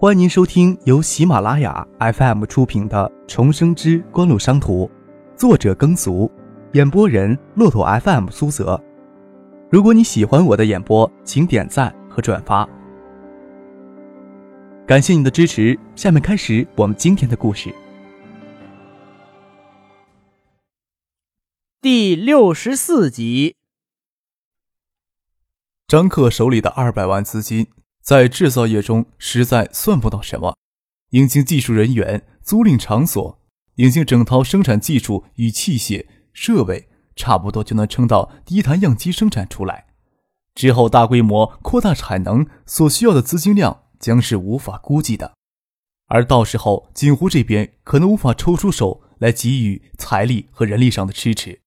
欢迎您收听由喜马拉雅 FM 出品的《重生之官路商途》，作者耕俗，演播人骆驼 FM 苏泽。如果你喜欢我的演播，请点赞和转发，感谢你的支持。下面开始我们今天的故事。第六十四集，张克手里的二百万资金。在制造业中实在算不到什么，引进技术人员、租赁场所、引进整套生产技术与器械设备，差不多就能撑到第一台样机生产出来。之后大规模扩大产能所需要的资金量将是无法估计的，而到时候锦湖这边可能无法抽出手来给予财力和人力上的支持，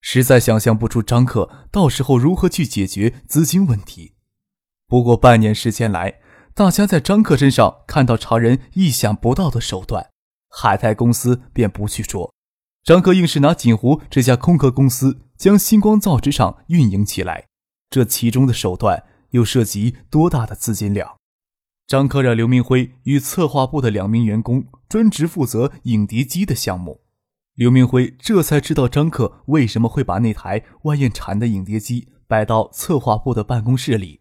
实在想象不出张克到时候如何去解决资金问题。不过半年时间来，大家在张克身上看到常人意想不到的手段。海泰公司便不去说，张克硬是拿锦湖这家空壳公司将星光造纸厂运营起来，这其中的手段又涉及多大的资金量？张克让刘明辉与策划部的两名员工专职负责影碟机的项目，刘明辉这才知道张克为什么会把那台万燕蝉的影碟机摆到策划部的办公室里。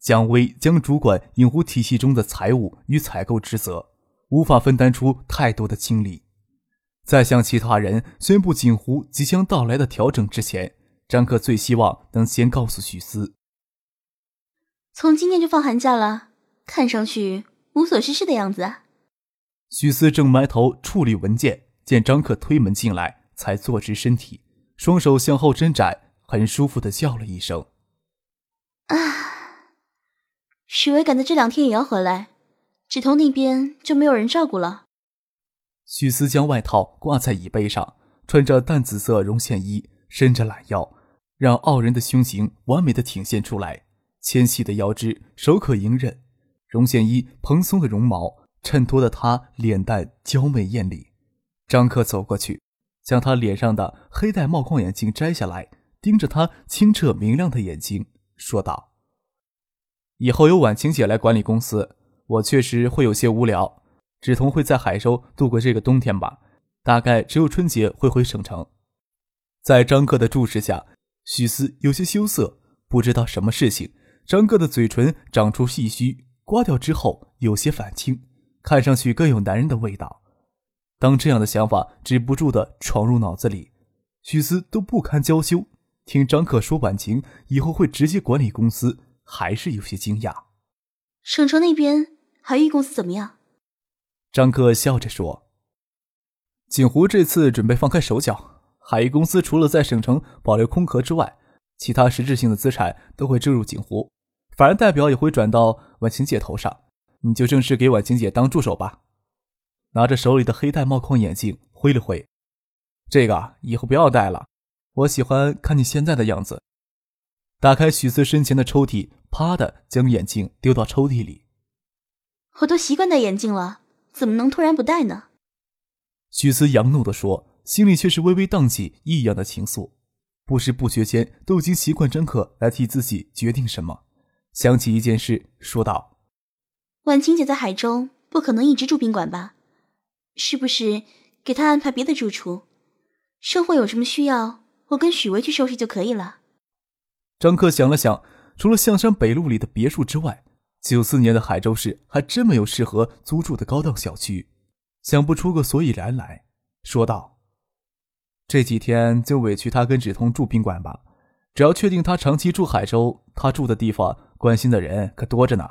姜薇将主管影湖体系中的财务与采购职责，无法分担出太多的精力。在向其他人宣布锦湖即将到来的调整之前，张克最希望能先告诉许思：从今天就放寒假了，看上去无所事事的样子。许思正埋头处理文件，见张克推门进来，才坐直身体，双手向后伸展，很舒服的叫了一声：“啊。”许巍赶在这两天也要回来，芷彤那边就没有人照顾了。许思将外套挂在椅背上，穿着淡紫色绒线衣，伸着懒腰，让傲人的胸型完美的体现出来。纤细的腰肢，手可迎刃，绒线衣蓬松的绒毛衬托的她脸蛋娇媚艳丽。张克走过去，将她脸上的黑带帽框眼镜摘下来，盯着她清澈明亮的眼睛，说道。以后由婉晴姐来管理公司，我确实会有些无聊。芷彤会在海州度过这个冬天吧，大概只有春节会回省城。在张克的注视下，许思有些羞涩，不知道什么事情。张克的嘴唇长出细须，刮掉之后有些反青，看上去更有男人的味道。当这样的想法止不住的闯入脑子里，许思都不堪娇羞。听张克说婉晴以后会直接管理公司。还是有些惊讶。省城那边海域公司怎么样？张克笑着说：“锦湖这次准备放开手脚，海域公司除了在省城保留空壳之外，其他实质性的资产都会注入锦湖，法人代表也会转到婉晴姐头上。你就正式给婉晴姐当助手吧。”拿着手里的黑带帽框眼镜挥了挥：“这个以后不要戴了，我喜欢看你现在的样子。”打开许思身前的抽屉，啪的将眼镜丢到抽屉里。我都习惯戴眼镜了，怎么能突然不戴呢？许思扬怒地说，心里却是微微荡起异样的情愫。不知不觉间，都已经习惯张可来替自己决定什么。想起一件事，说道：“婉清姐在海州，不可能一直住宾馆吧？是不是给她安排别的住处？生活有什么需要，我跟许巍去收拾就可以了。”张克想了想，除了象山北路里的别墅之外，九四年的海州市还真没有适合租住的高档小区，想不出个所以然来，说道：“这几天就委屈他跟芷彤住宾馆吧，只要确定他长期住海州，他住的地方关心的人可多着呢。”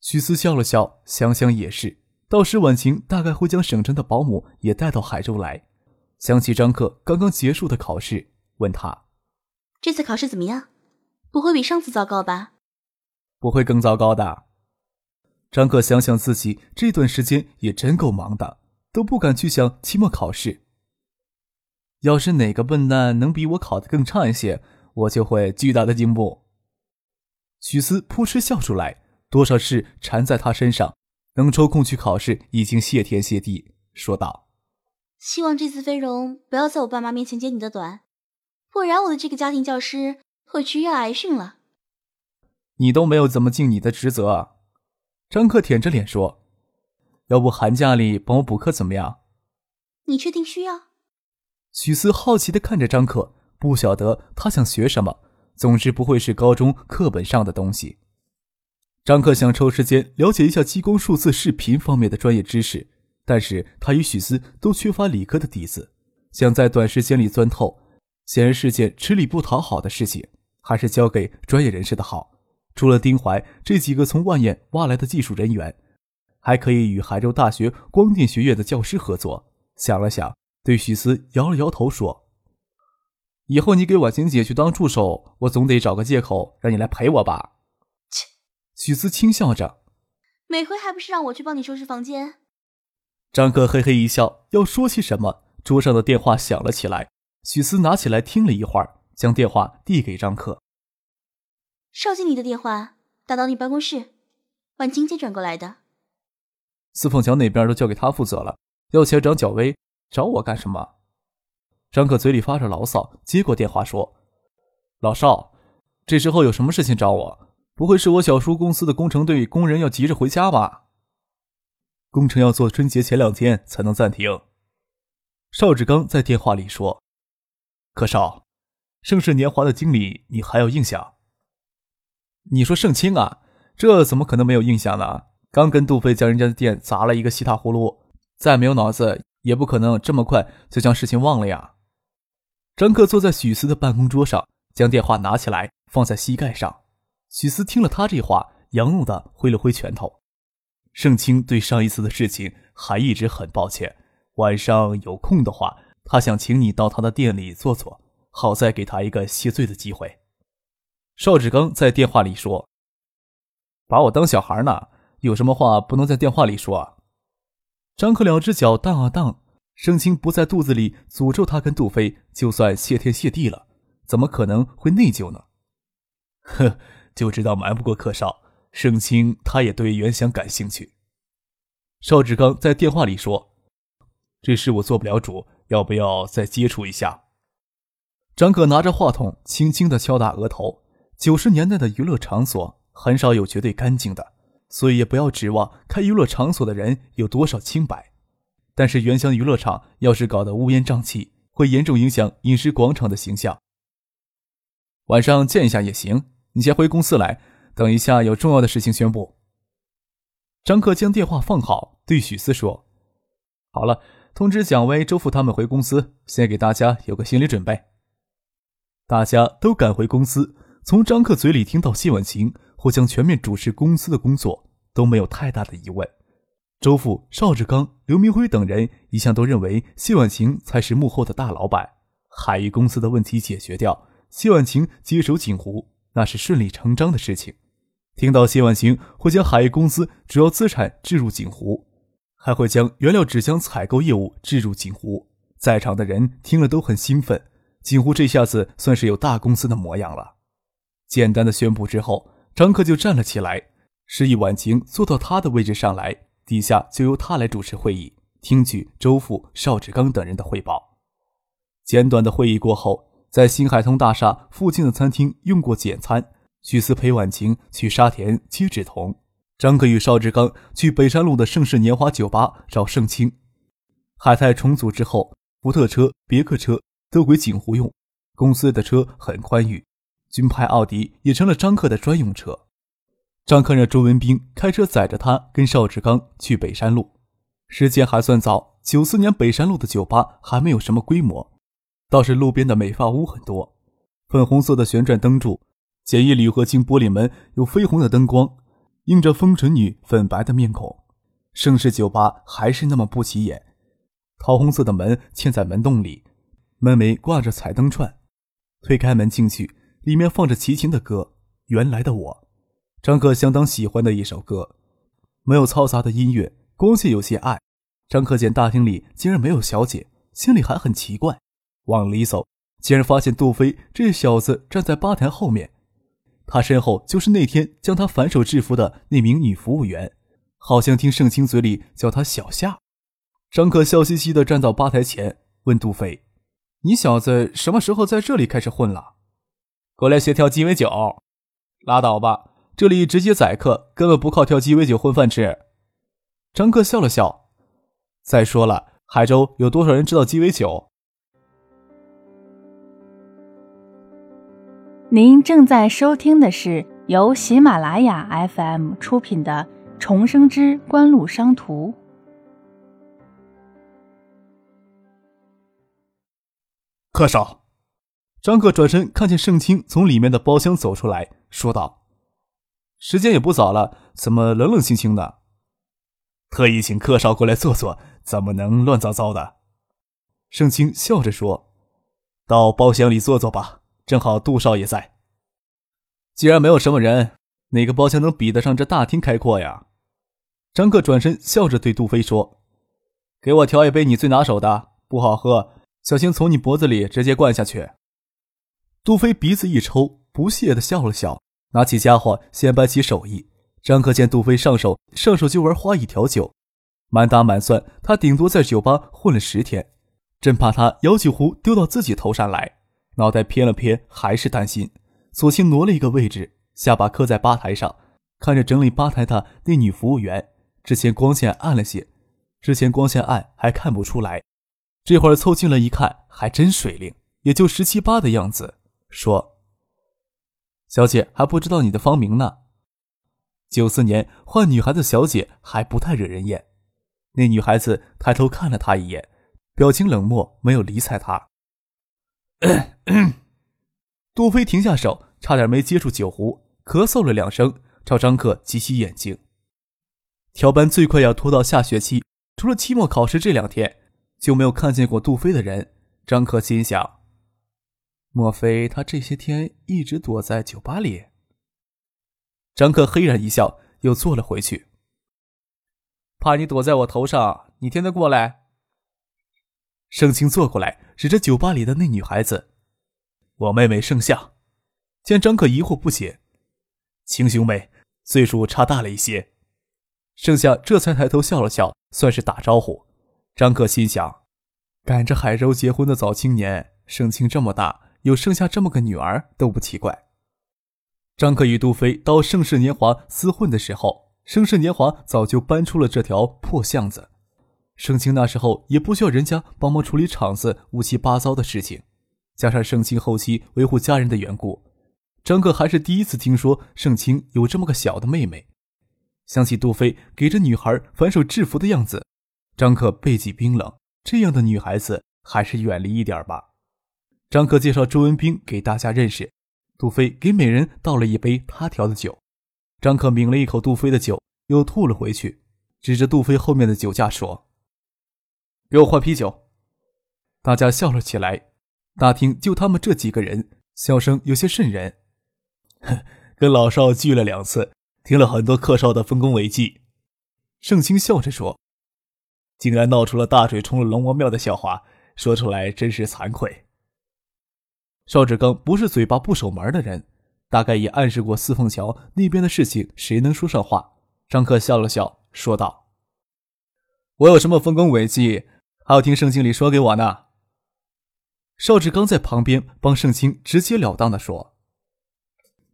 许思笑了笑，想想也是，到时婉晴大概会将省城的保姆也带到海州来。想起张克刚刚结束的考试，问他。这次考试怎么样？不会比上次糟糕吧？不会更糟糕的。张可想想自己这段时间也真够忙的，都不敢去想期末考试。要是哪个笨蛋能比我考得更差一些，我就会巨大的进步。许思扑哧笑出来，多少事缠在他身上，能抽空去考试已经谢天谢地，说道：“希望这次飞荣不要在我爸妈面前揭你的短。”不然我的这个家庭教师，会去要挨训了。你都没有怎么尽你的职责啊。张克舔着脸说：“要不寒假里帮我补课怎么样？”你确定需要？许思好奇的看着张克，不晓得他想学什么，总之不会是高中课本上的东西。张克想抽时间了解一下激光数字视频方面的专业知识，但是他与许思都缺乏理科的底子，想在短时间里钻透，显然是件吃力不讨好的事情，还是交给专业人士的好。除了丁怀这几个从万燕挖来的技术人员，还可以与海州大学光电学院的教师合作。想了想，对许思摇了摇头说：“以后你给婉晴姐去当助手，我总得找个借口让你来陪我吧。”切，许思轻笑着：“每回还不是让我去帮你收拾房间？”张克嘿嘿一笑，要说些什么，桌上的电话响了起来。许思拿起来听了一会儿，将电话递给张克：“邵经理的电话，打到你办公室，婉晴姐转过来的。司凤桥那边都交给他负责了。”要钱找小薇，找我干什么？张克嘴里发着牢骚，接过电话说：“老邵，这时候有什么事情找我？不会是我小叔公司的工程队工人要急着回家吧？工程要做春节前两天才能暂停。”邵志刚在电话里说：“柯少，盛世年华的经理你还有印象？你说盛清啊，这怎么可能没有印象呢？刚跟杜飞将人家的店砸了一个稀塌糊涂。”再没有脑子，也不可能这么快就将事情忘了呀。张克坐在许思的办公桌上，将电话拿起来放在膝盖上。许思听了他这话，扬怒的挥了挥拳头。盛清对上一次的事情还一直很抱歉。晚上有空的话，他想请你到他的店里坐坐，好再给他一个谢罪的机会。邵志刚在电话里说：“把我当小孩呢？有什么话不能在电话里说？”啊张克两只脚荡啊荡，盛清不在肚子里诅咒他跟杜飞，就算谢天谢地了，怎么可能会内疚呢？呵，就知道瞒不过客少。盛清他也对袁翔感兴趣。邵志刚在电话里说：“这事我做不了主，要不要再接触一下？”张克拿着话筒，轻轻的敲打额头。九十年代的娱乐场所很少有绝对干净的。所以也不要指望开娱乐场所的人有多少清白，但是原乡娱乐场要是搞得乌烟瘴气，会严重影响饮食广场的形象。晚上见一下也行，你先回公司来，等一下有重要的事情宣布。张克将电话放好，对许思说：“好了，通知蒋威、周富他们回公司，先给大家有个心理准备。”大家都赶回公司，从张克嘴里听到谢婉晴。或将全面主持公司的工作都没有太大的疑问。周富、邵志刚、刘明辉等人一向都认为谢婉晴才是幕后的大老板。海域公司的问题解决掉，谢婉晴接手锦湖，那是顺理成章的事情。听到谢婉晴会将海域公司主要资产置入锦湖，还会将原料纸浆采购业务置入锦湖，在场的人听了都很兴奋。锦湖这下子算是有大公司的模样了。简单的宣布之后。张克就站了起来，示意婉晴坐到他的位置上来，底下就由他来主持会议，听取周副、邵志刚等人的汇报。简短的会议过后，在新海通大厦附近的餐厅用过简餐。许思陪婉晴去沙田接志同，张克与邵志刚去北山路的盛世年华酒吧找盛清。海泰重组之后，福特车、别克车都归锦湖用，公司的车很宽裕。军派奥迪也成了张克的专用车。张克让周文斌开车载着他跟邵志刚去北山路。时间还算早，九四年北山路的酒吧还没有什么规模，倒是路边的美发屋很多。粉红色的旋转灯柱，简易铝合金玻璃门有绯红的灯光，映着风尘女粉白的面孔。盛世酒吧还是那么不起眼，桃红色的门嵌在门洞里，门楣挂着彩灯串。推开门进去。里面放着齐秦的歌，《原来的我》，张克相当喜欢的一首歌。没有嘈杂的音乐，光线有些暗。张克见大厅里竟然没有小姐，心里还很奇怪。往里走，竟然发现杜飞这小子站在吧台后面，他身后就是那天将他反手制服的那名女服务员，好像听盛清嘴里叫他小夏。张克笑嘻嘻地站到吧台前，问杜飞：“你小子什么时候在这里开始混了？”过来学跳鸡尾酒，拉倒吧！这里直接宰客，根本不靠跳鸡尾酒混饭吃。张克笑了笑，再说了，海州有多少人知道鸡尾酒？您正在收听的是由喜马拉雅 FM 出品的《重生之官路商途》。客少，张克转身看见盛清从里面的包厢走出来，说道：“时间也不早了，怎么冷冷清清的？特意请客少过来坐坐，怎么能乱糟糟的？”盛清笑着说：“到包厢里坐坐吧，正好杜少爷在。既然没有什么人，哪个包厢能比得上这大厅开阔呀？”张克转身笑着对杜飞说：“给我调一杯你最拿手的，不好喝。”小心从你脖子里直接灌下去。杜飞鼻子一抽，不屑的笑了笑，拿起家伙显摆起手艺。张克见杜飞上手，上手就玩花一条酒，满打满算，他顶多在酒吧混了十天，真怕他摇酒壶丢到自己头上来。脑袋偏了偏，还是担心，索性挪了一个位置，下巴磕在吧台上，看着整理吧台的那女服务员。之前光线暗了些，之前光线暗还看不出来。这会儿凑近了一看，还真水灵，也就十七八的样子。说：“小姐还不知道你的芳名呢。”九四年换女孩子小姐还不太惹人厌。那女孩子抬头看了他一眼，表情冷漠，没有理睬他。杜飞停下手，差点没接住酒壶，咳嗽了两声，朝张克挤起眼睛。调班最快要拖到下学期，除了期末考试这两天。就没有看见过杜飞的人，张克心想：莫非他这些天一直躲在酒吧里？张克嘿然一笑，又坐了回去。怕你躲在我头上，你天天过来。盛清坐过来，指着酒吧里的那女孩子：“我妹妹盛夏。”见张可疑惑不解，亲兄妹岁数差大了一些。盛夏这才抬头笑了笑，算是打招呼。张可心想：赶着海州结婚的早青年，盛清这么大，有盛夏这么个女儿都不奇怪。张可与杜飞到盛世年华厮混的时候，盛世年华早就搬出了这条破巷子。盛清那时候也不需要人家帮忙处理厂子乌七八糟的事情，加上盛清后期维护家人的缘故，张克还是第一次听说盛清有这么个小的妹妹。想起杜飞给这女孩反手制服的样子。张克背脊冰冷，这样的女孩子还是远离一点吧。张克介绍周文斌给大家认识，杜飞给每人倒了一杯他调的酒。张克抿了一口杜飞的酒，又吐了回去，指着杜飞后面的酒架说：“给我换啤酒。”大家笑了起来。大厅就他们这几个人，笑声有些渗人。跟老少聚了两次，听了很多客少的丰功伟绩。盛清笑着说。竟然闹出了大水冲了龙王庙的笑话，说出来真是惭愧。邵志刚不是嘴巴不守门的人，大概也暗示过四凤桥那边的事情，谁能说上话？张克笑了笑，说道：“我有什么丰功伟绩，还要听盛经理说给我呢？”邵志刚在旁边帮盛清直截了当的说：“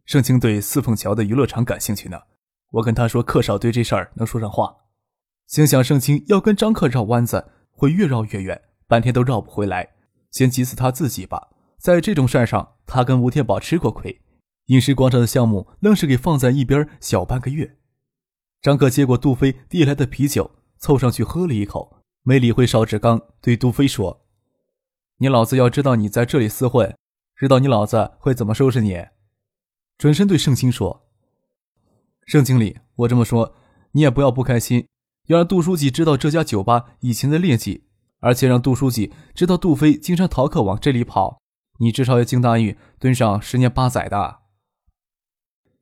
盛清对四凤桥的娱乐场感兴趣呢，我跟他说，客少对这事儿能说上话。”心想盛清要跟张克绕弯子，会越绕越远，半天都绕不回来。先急死他自己吧。在这种事儿上，他跟吴天宝吃过亏，饮食广场的项目愣是给放在一边小半个月。张克接过杜飞递来的啤酒，凑上去喝了一口，没理会邵志刚，对杜飞说：“你老子要知道你在这里厮混，知道你老子会怎么收拾你。”转身对盛清说：“盛经理，我这么说，你也不要不开心。”要让杜书记知道这家酒吧以前的劣迹，而且让杜书记知道杜飞经常逃课往这里跑，你至少要进大狱蹲上十年八载的。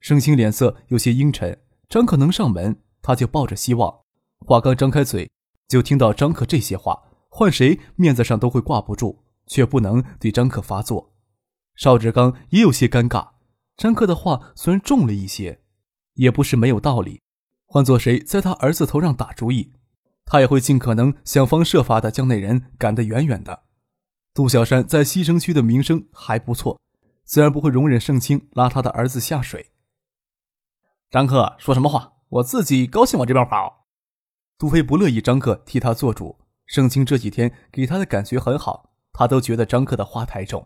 盛清脸色有些阴沉，张可能上门，他就抱着希望。话刚张开嘴，就听到张克这些话，换谁面子上都会挂不住，却不能对张克发作。邵志刚也有些尴尬，张克的话虽然重了一些，也不是没有道理。换做谁在他儿子头上打主意，他也会尽可能想方设法的将那人赶得远远的。杜小山在西城区的名声还不错，自然不会容忍盛清拉他的儿子下水。张克说什么话？我自己高兴往这边跑。杜飞不乐意张克替他做主。盛清这几天给他的感觉很好，他都觉得张克的话太重。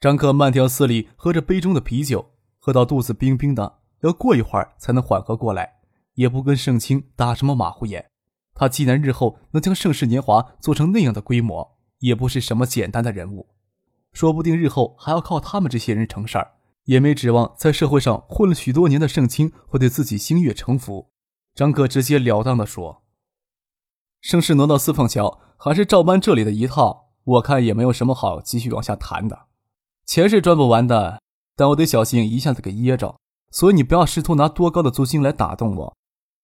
张克慢条斯理喝着杯中的啤酒，喝到肚子冰冰的，要过一会儿才能缓和过来，也不跟盛清打什么马虎眼。他既然日后能将盛世年华做成那样的规模，也不是什么简单的人物，说不定日后还要靠他们这些人成事儿，也没指望在社会上混了许多年的盛清会对自己心悦诚服。张克直截了当地说。盛世挪到四凤桥，还是照搬这里的一套，我看也没有什么好继续往下谈的。钱是赚不完的，但我得小心一下子给噎着。所以你不要试图拿多高的租金来打动我。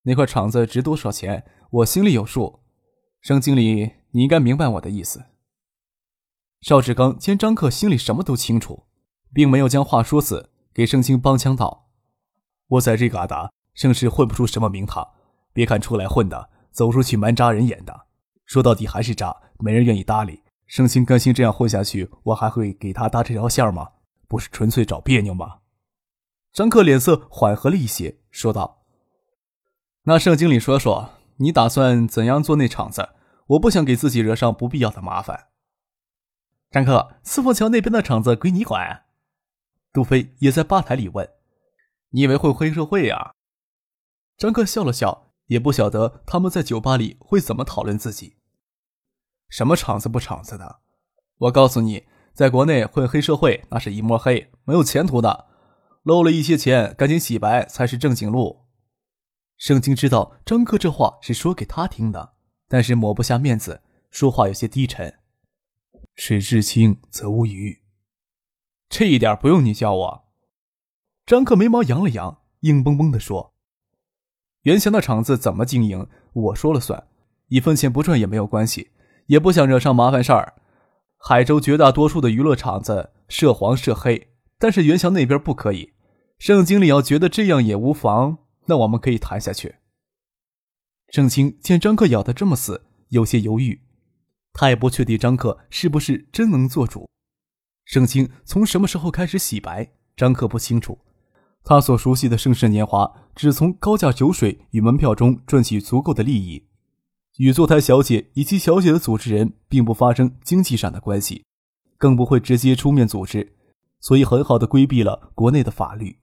那块厂子值多少钱，我心里有数。盛经理，你应该明白我的意思。邵志刚见张克心里什么都清楚，并没有将话说死，给盛清帮腔道：“我在这嘎达，盛世混不出什么名堂。别看出来混的。”走出去蛮扎人眼的，说到底还是渣，没人愿意搭理。盛清甘心这样混下去，我还会给他搭这条线吗？不是纯粹找别扭吗？张克脸色缓和了一些，说道：“那盛经理说说，你打算怎样做那场子？我不想给自己惹上不必要的麻烦。”张克，四凤桥那边的场子归你管。杜飞也在吧台里问：“你以为会黑社会呀？”张克笑了笑。也不晓得他们在酒吧里会怎么讨论自己。什么场子不场子的？我告诉你，在国内混黑社会那是一抹黑，没有前途的。漏了一些钱，赶紧洗白才是正经路。盛清知道张克这话是说给他听的，但是抹不下面子，说话有些低沉。水至清则无鱼，这一点不用你教我。张克眉毛扬了扬，硬邦邦地说。袁祥的厂子怎么经营，我说了算，一分钱不赚也没有关系，也不想惹上麻烦事儿。海州绝大多数的娱乐场子涉黄涉黑，但是袁翔那边不可以。盛经理要觉得这样也无妨，那我们可以谈下去。盛清见张克咬得这么死，有些犹豫，他也不确定张克是不是真能做主。盛清从什么时候开始洗白，张克不清楚。他所熟悉的盛世年华，只从高价酒水与门票中赚取足够的利益，与坐台小姐以及小姐的组织人并不发生经济上的关系，更不会直接出面组织，所以很好的规避了国内的法律，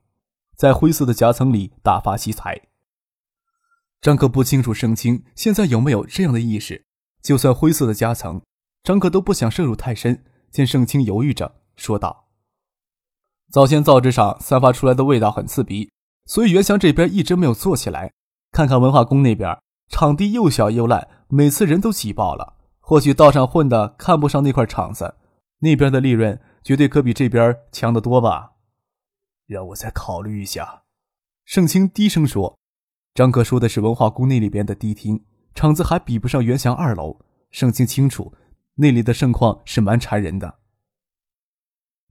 在灰色的夹层里大发奇财。张克不清楚盛清现在有没有这样的意识，就算灰色的夹层，张克都不想涉入太深。见盛清犹豫着，说道。早先造纸厂散发出来的味道很刺鼻，所以袁祥这边一直没有做起来。看看文化宫那边，场地又小又烂，每次人都挤爆了。或许道上混的看不上那块场子，那边的利润绝对可比这边强得多吧？让我再考虑一下。盛清低声说：“张哥说的是文化宫那里边的迪厅，场子还比不上袁祥二楼。盛清清楚，那里的盛况是蛮馋人的。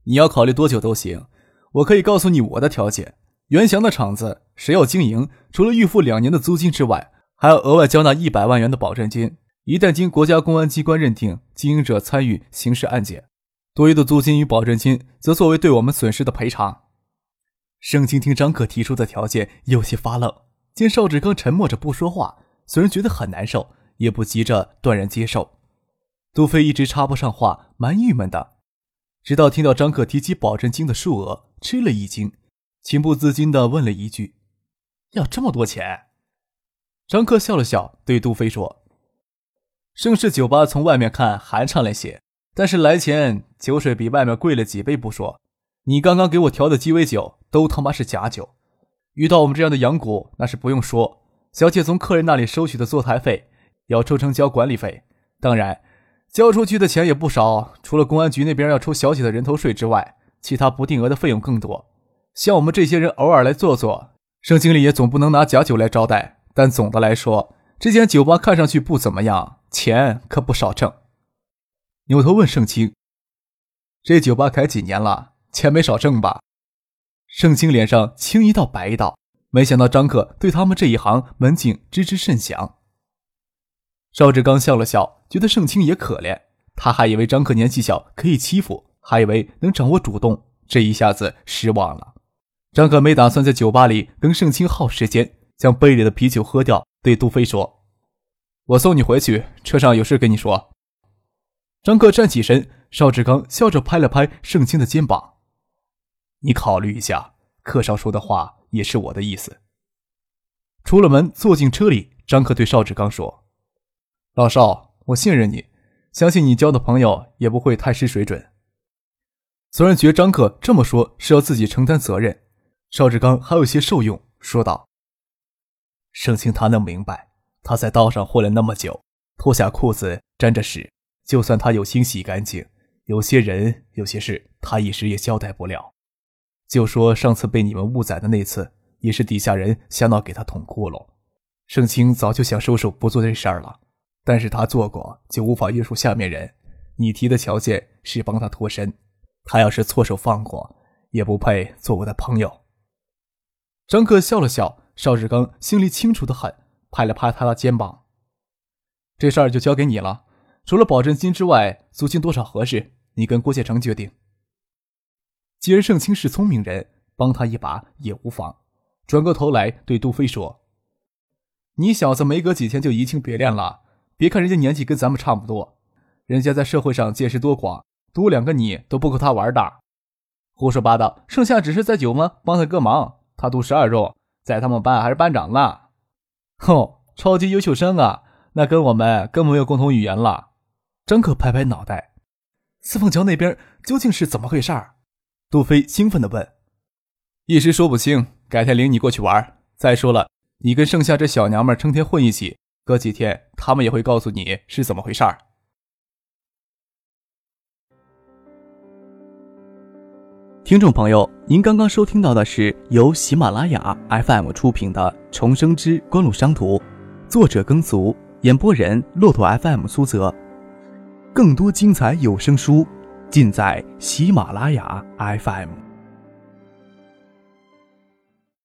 你要考虑多久都行。”我可以告诉你我的条件：袁祥的厂子谁要经营，除了预付两年的租金之外，还要额外交纳一百万元的保证金。一旦经国家公安机关认定经营者参与刑事案件，多余的租金与保证金则作为对我们损失的赔偿。盛清听张可提出的条件，有些发愣。见邵志刚沉默着不说话，虽然觉得很难受，也不急着断然接受。杜飞一直插不上话，蛮郁闷的。直到听到张克提起保证金的数额，吃了一惊，情不自禁地问了一句：“要这么多钱？”张克笑了笑，对杜飞说：“盛世酒吧从外面看寒碜了些，但是来钱酒水比外面贵了几倍不说，你刚刚给我调的鸡尾酒都他妈是假酒。遇到我们这样的洋股，那是不用说，小姐从客人那里收取的坐台费要抽成交管理费，当然。”交出去的钱也不少，除了公安局那边要抽小姐的人头税之外，其他不定额的费用更多。像我们这些人偶尔来坐坐，盛经理也总不能拿假酒来招待。但总的来说，这间酒吧看上去不怎么样，钱可不少挣。扭头问盛清：“这酒吧开几年了？钱没少挣吧？”盛清脸上青一道白一道，没想到张克对他们这一行门禁知之甚详。邵志刚笑了笑，觉得盛清也可怜。他还以为张克年纪小可以欺负，还以为能掌握主动，这一下子失望了。张可没打算在酒吧里跟盛清耗时间，将杯里的啤酒喝掉，对杜飞说：“我送你回去，车上有事跟你说。”张克站起身，邵志刚笑着拍了拍盛清的肩膀：“你考虑一下，客少说的话也是我的意思。”出了门，坐进车里，张克对邵志刚说：“老邵，我信任你，相信你交的朋友也不会太失水准。”虽然觉张克这么说是要自己承担责任。邵志刚还有些受用，说道：“盛清他能明白，他在道上混了那么久，脱下裤子沾着屎，就算他有心洗干净，有些人有些事他一时也交代不了。就说上次被你们误宰的那次，也是底下人瞎闹给他捅窟窿。盛清早就想收手不做这事儿了，但是他做过就无法约束下面人。你提的条件是帮他脱身，他要是错手放过，也不配做我的朋友。”张克笑了笑，邵志刚心里清楚的很，拍了拍他的肩膀：“这事儿就交给你了，除了保证金之外，租金多少合适，你跟郭建成决定。既然盛清是聪明人，帮他一把也无妨。”转过头来对杜飞说：“你小子没隔几天就移情别恋了，别看人家年纪跟咱们差不多，人家在社会上见识多广，多两个你都不够他玩的。胡说八道，盛夏只是在酒吗？帮他个忙。”他读十二中，在他们班还是班长呢。吼，超级优秀生啊！那跟我们更没有共同语言了。张可拍拍脑袋，四凤桥那边究竟是怎么回事儿？杜飞兴奋地问。一时说不清，改天领你过去玩。再说了，你跟盛夏这小娘们成天混一起，隔几天他们也会告诉你是怎么回事儿。听众朋友，您刚刚收听到的是由喜马拉雅 FM 出品的《重生之官路商途》，作者耕俗，演播人骆驼 FM 苏泽。更多精彩有声书，尽在喜马拉雅 FM。